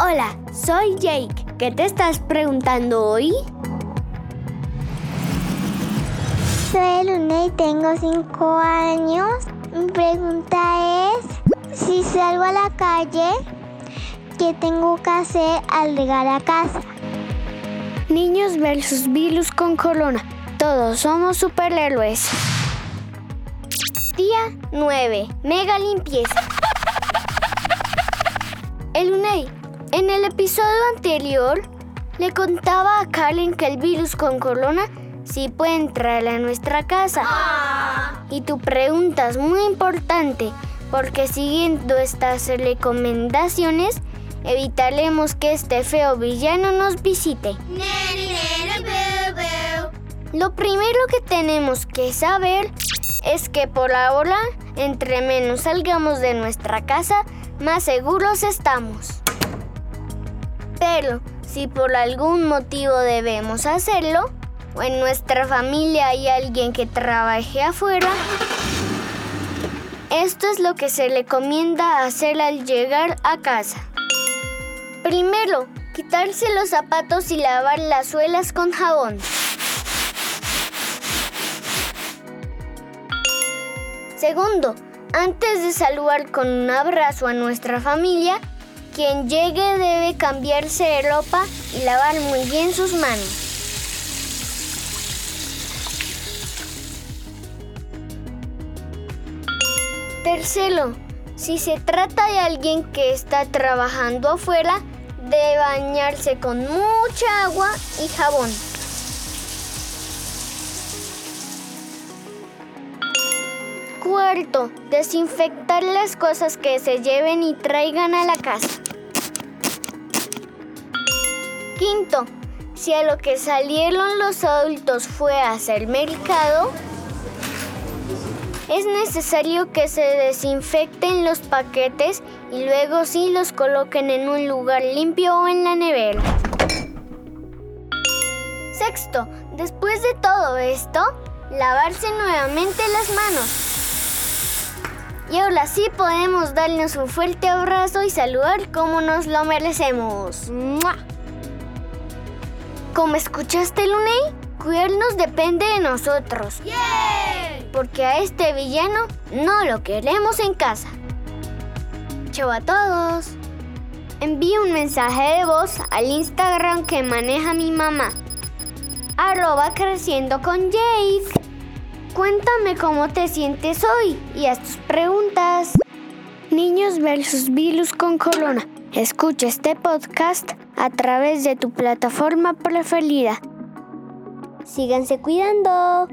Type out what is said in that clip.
Hola, soy Jake. ¿Qué te estás preguntando hoy? Soy Luna y tengo 5 años. Mi pregunta es, si salgo a la calle, ¿qué tengo que hacer al llegar a casa? Niños versus virus con corona. Todos somos superhéroes. Día 9. Mega limpieza. El UNEI. En el episodio anterior le contaba a Karen que el virus con corona sí puede entrar a nuestra casa. Y tu pregunta es muy importante porque siguiendo estas recomendaciones evitaremos que este feo villano nos visite. Lo primero que tenemos que saber es que por ahora, entre menos salgamos de nuestra casa, más seguros estamos. Pero si por algún motivo debemos hacerlo, o en nuestra familia hay alguien que trabaje afuera, esto es lo que se recomienda hacer al llegar a casa. Primero, quitarse los zapatos y lavar las suelas con jabón. Segundo, antes de saludar con un abrazo a nuestra familia, quien llegue debe cambiarse de ropa y lavar muy bien sus manos. Tercero, si se trata de alguien que está trabajando afuera, debe bañarse con mucha agua y jabón. Cuarto, desinfectar las cosas que se lleven y traigan a la casa. Quinto, si a lo que salieron los adultos fue a hacer mercado, es necesario que se desinfecten los paquetes y luego sí los coloquen en un lugar limpio o en la nevera. Sexto, después de todo esto, lavarse nuevamente las manos. Y ahora sí podemos darnos un fuerte abrazo y saludar como nos lo merecemos. ¡Mua! Como escuchaste, Luney, cuidarnos depende de nosotros. Porque a este villano no lo queremos en casa. Chau a todos. Envíe un mensaje de voz al Instagram que maneja mi mamá. Arroba creciendo con Jake. Cuéntame cómo te sientes hoy y haz tus preguntas. Niños versus virus con corona. Escucha este podcast a través de tu plataforma preferida. Síganse cuidando.